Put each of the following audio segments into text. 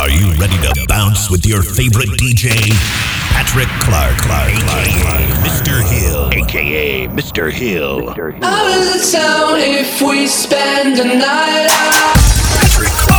Are you ready to bounce with your favorite DJ? Patrick Clark, Clark, aka Mr. Hill, aka Mr. Hill. Out of town if we spend the night. Patrick Clark.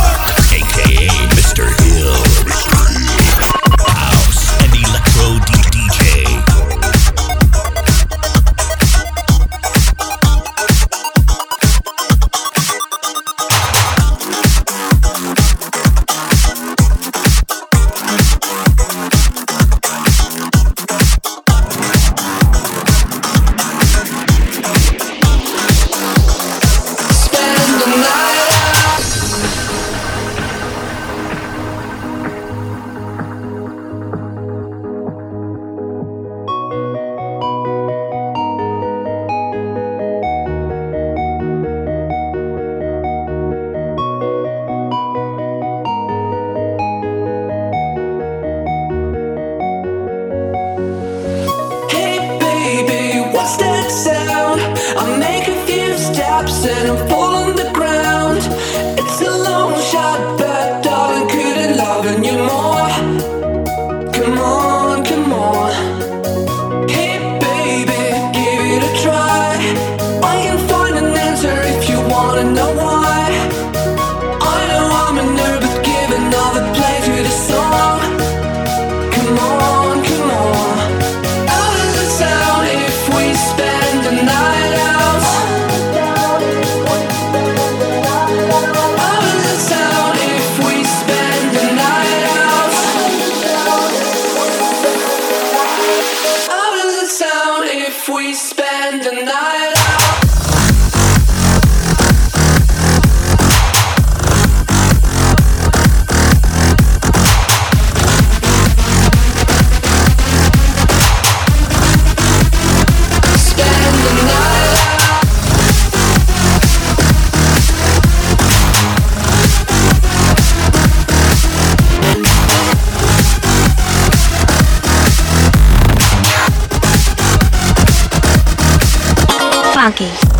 funky.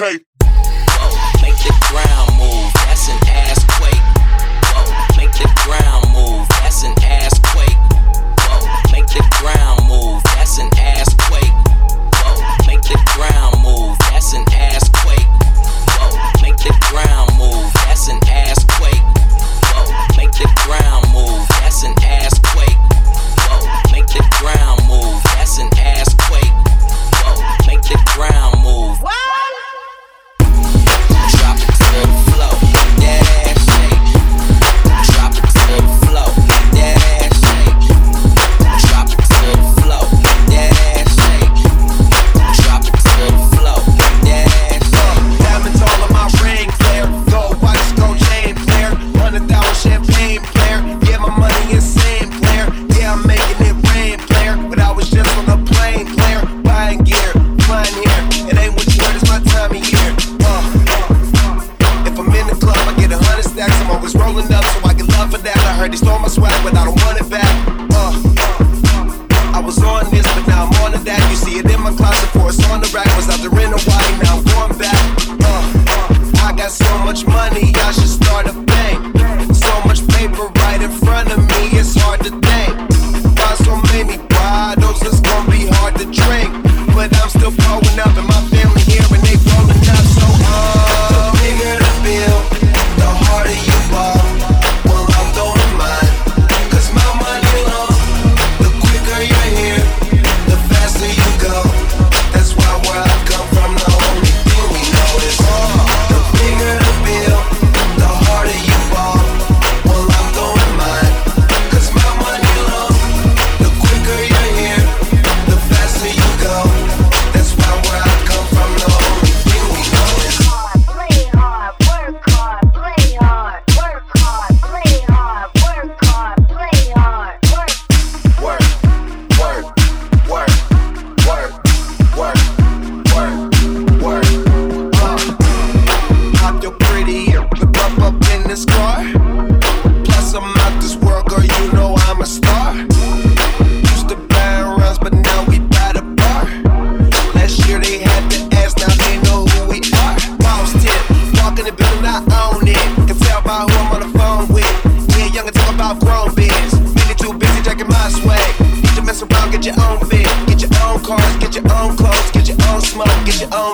That's an ass quake. Whoa, make the ground move, that's an ass quake. Whoa, make the ground move, that's an ass quake. Whoa, make the ground move, that's an ass quake. Whoa, make the ground move, that's an ass quake. Whoa, make the ground move, that's an ass quake. Whoa, make the ground move, that's an ass quake. Whoa, make the ground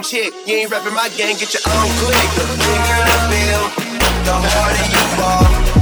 chick. You ain't rapping my gang, get your own click. The bigger the bill, the harder you fall.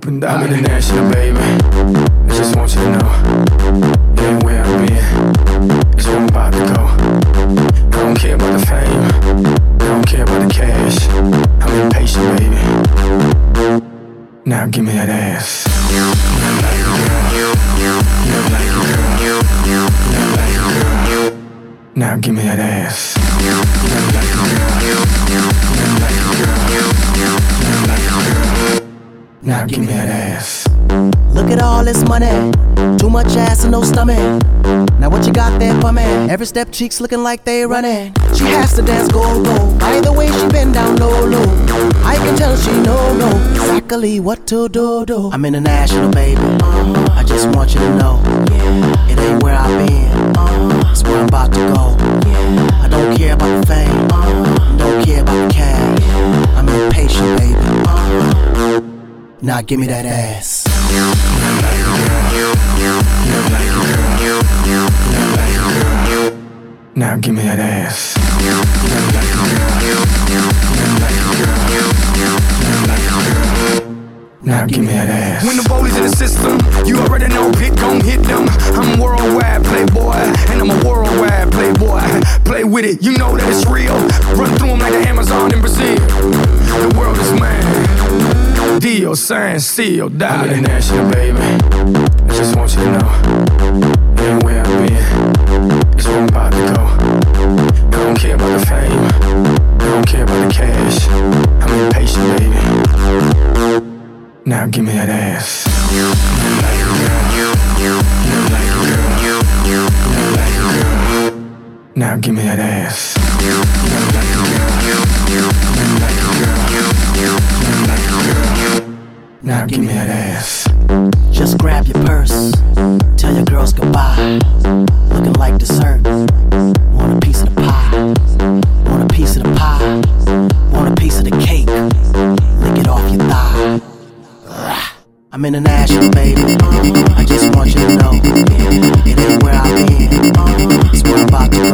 Time do At all this money. Too much ass and no stomach. Now what you got there for me? Every step cheeks looking like they running. She has to dance go go. By the way she bend down low low. I can tell she know know exactly what to do do. I'm international baby. I just want you to know. Yeah. It ain't where I've been. Uh-huh. It's where I'm about to go. Yeah. I don't care about the fame. Uh-huh. Don't care about the cash. I'm impatient baby. Uh-huh. Now give me that ass. Now give me that ass. Now give me that ass. When the bullies in the system, you already know Pit gon' hit them. I'm a worldwide playboy, and I'm a worldwide playboy. Play with it, you know that it's real. Run through them like the Amazon in Brazil. The world is mine. Deal, sign, seal, die. I'm international, baby. I just want you to know. And where I've been, it's where I'm about to go. I don't care about the fame. I don't care about the cash. I'm impatient, baby. Now give me that ass. You like a girl. You like a girl. You like a girl. Now give me that ass. Now give me that ass. Just grab your purse, tell your girls goodbye. Looking like dessert. Want a piece of the pie? Want a piece of the pie? Want a piece of the cake? Lick it off your thigh. I'm international, baby. I just want you to know it ain't where I've been. It's where I'm about to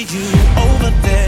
need you over there.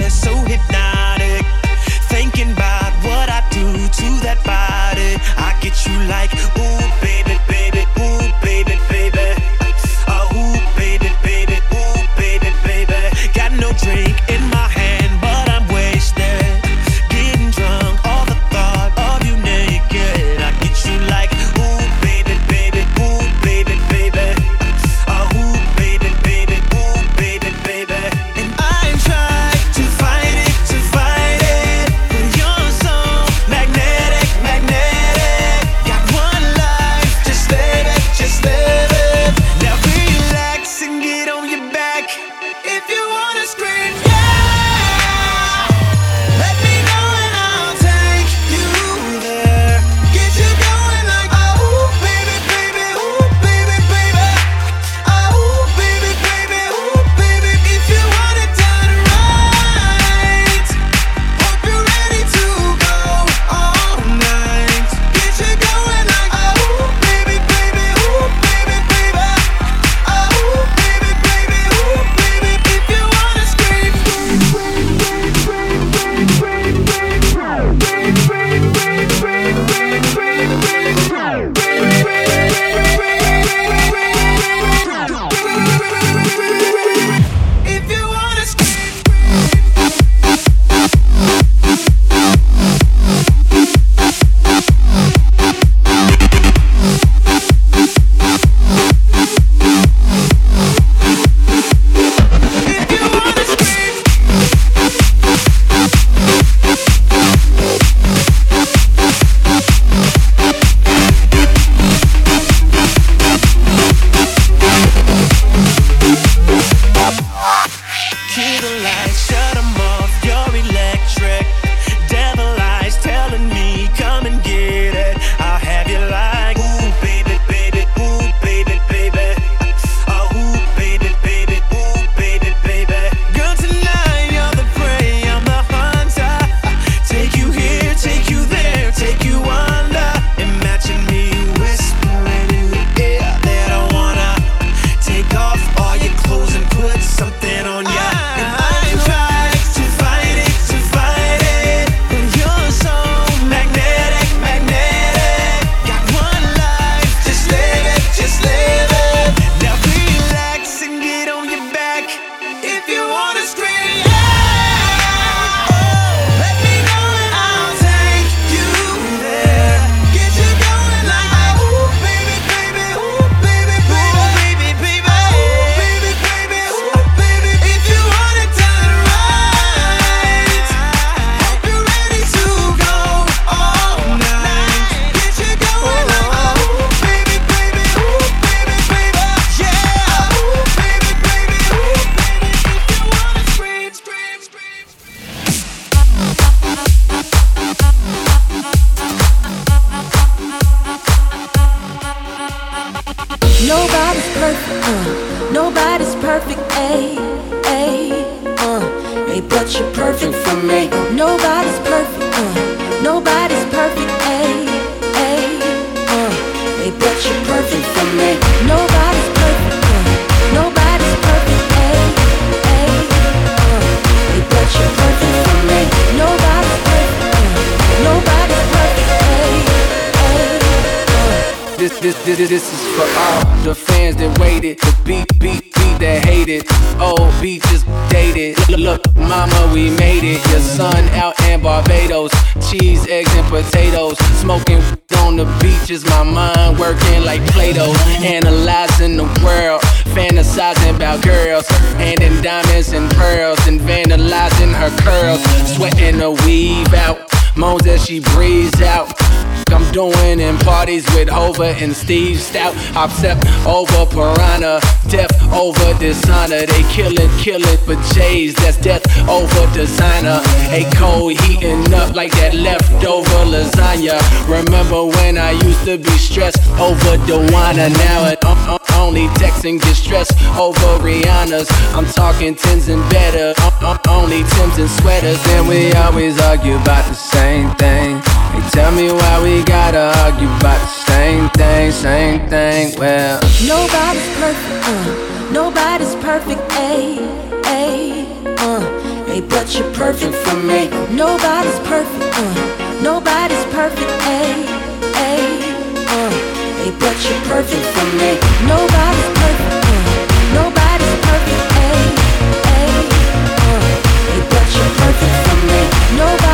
kill it for J's. That's death over designer. A cold heating up like that leftover lasagna. Remember when I used to be stressed over Dewana? Now it um, um, only texting get over Rihanna's. I'm talking tens and better. Um, only Tims and sweaters. And we always argue about the same thing. They tell me why we gotta argue about the same thing, same thing. Well, nobody's perfect, uh, nobody's perfect, a, a, uh, hey, but you're perfect for me. Nobody's perfect, uh, nobody's perfect, a, a, uh, hey, but you're perfect for me. Nobody's perfect, uh, nobody's perfect, a, a, uh, hey, but you're perfect for me. Nobody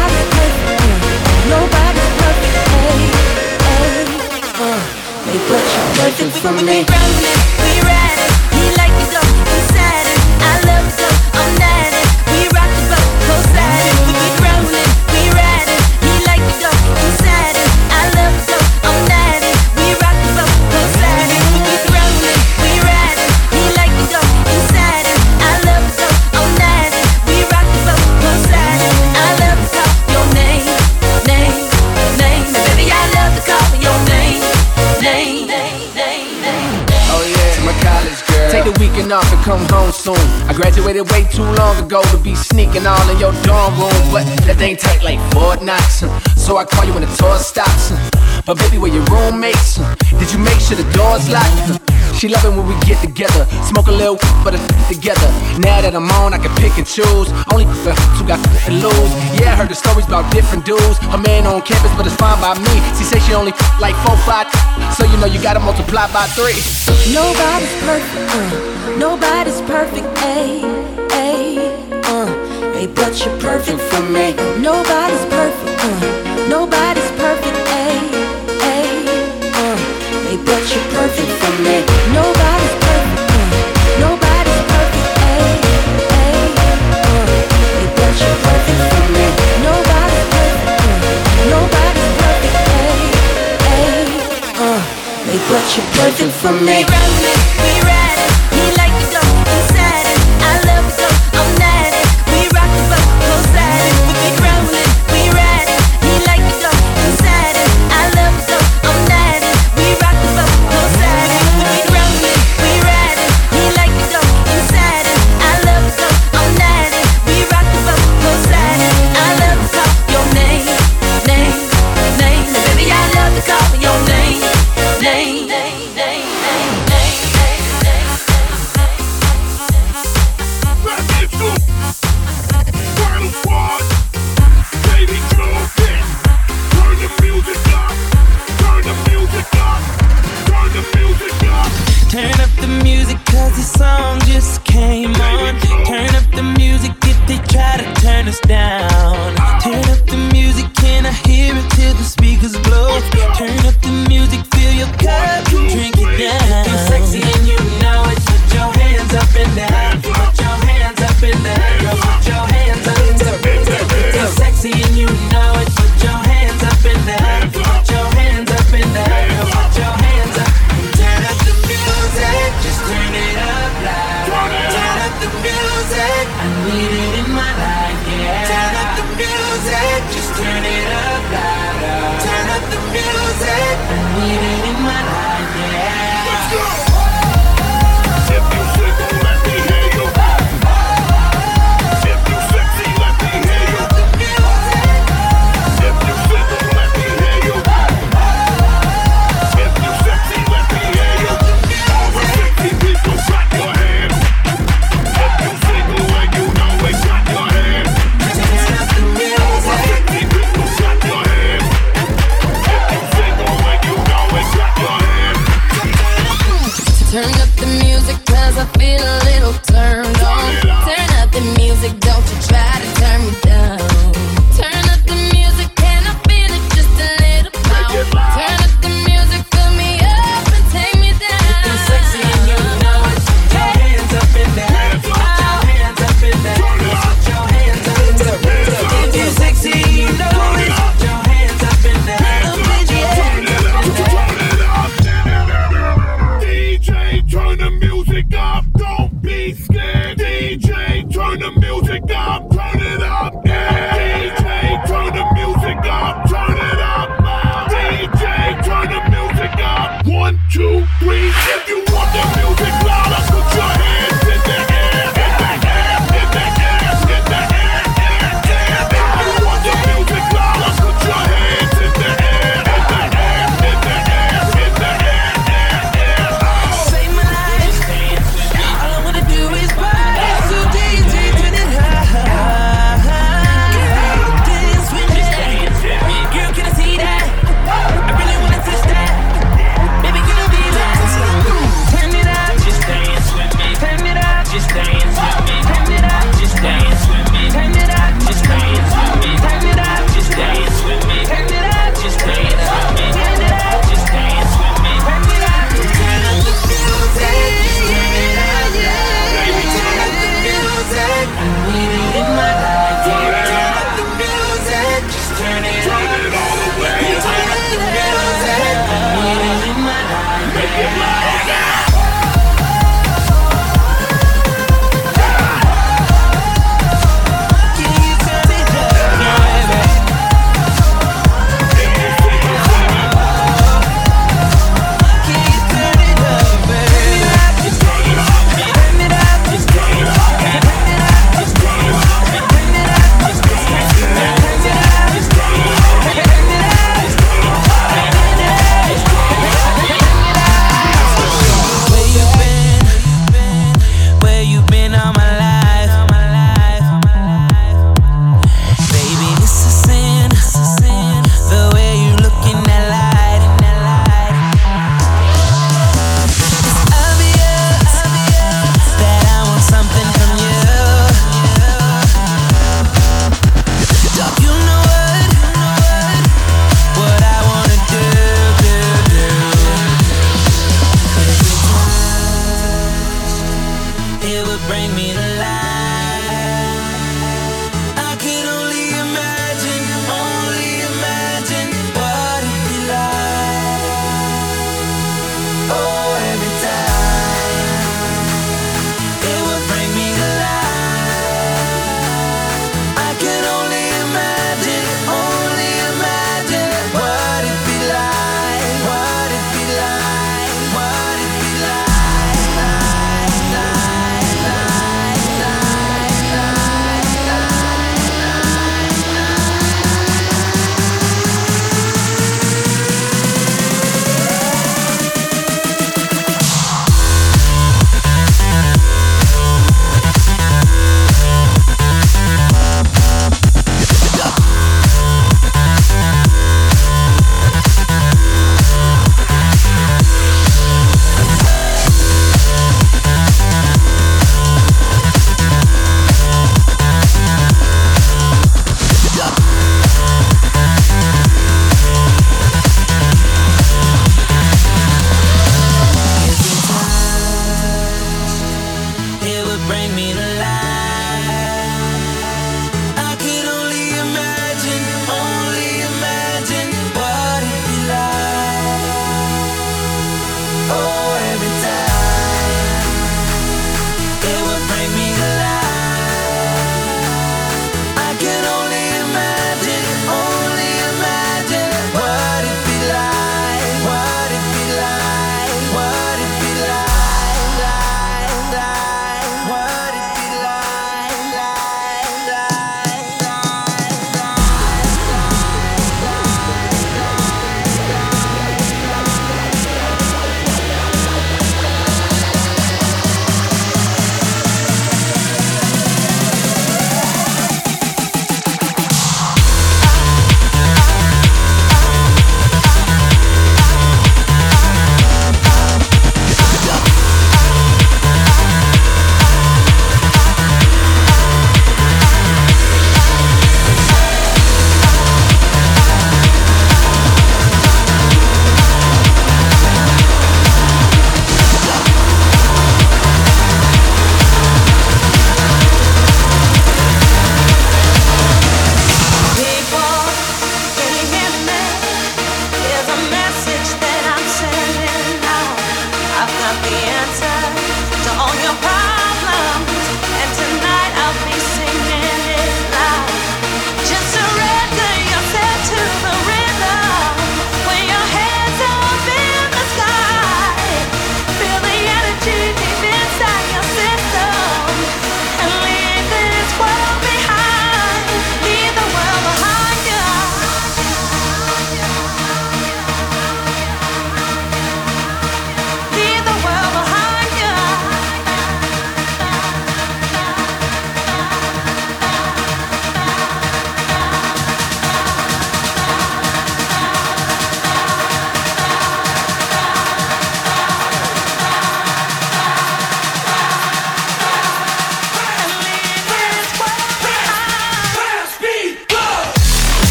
perfect for me. Weekend off and come home soon. I graduated way too long ago to be sneaking all in your dorm room, but that thing tight like Fort Knox. So I call you when the tour stops. But baby, where your roommates? Did you make sure the doors locked? She love it when we get together, smoke a little, but a together. Now that I'm on, I can pick and choose. Only the who got to lose. Yeah, I heard the stories about different dudes. A man on campus, but it's fine by me. She say she only like four, five, so you know you gotta multiply by three. Nobody's perfect, uh. Nobody's perfect, ayy, ayy, uh. Hey, but you're perfect for me. Nobody's perfect, uh. Nobody's perfect, ayy, ayy, uh. Hey, but you're perfect for me. But uh. Uh. You're perfect for me. We run it, we ride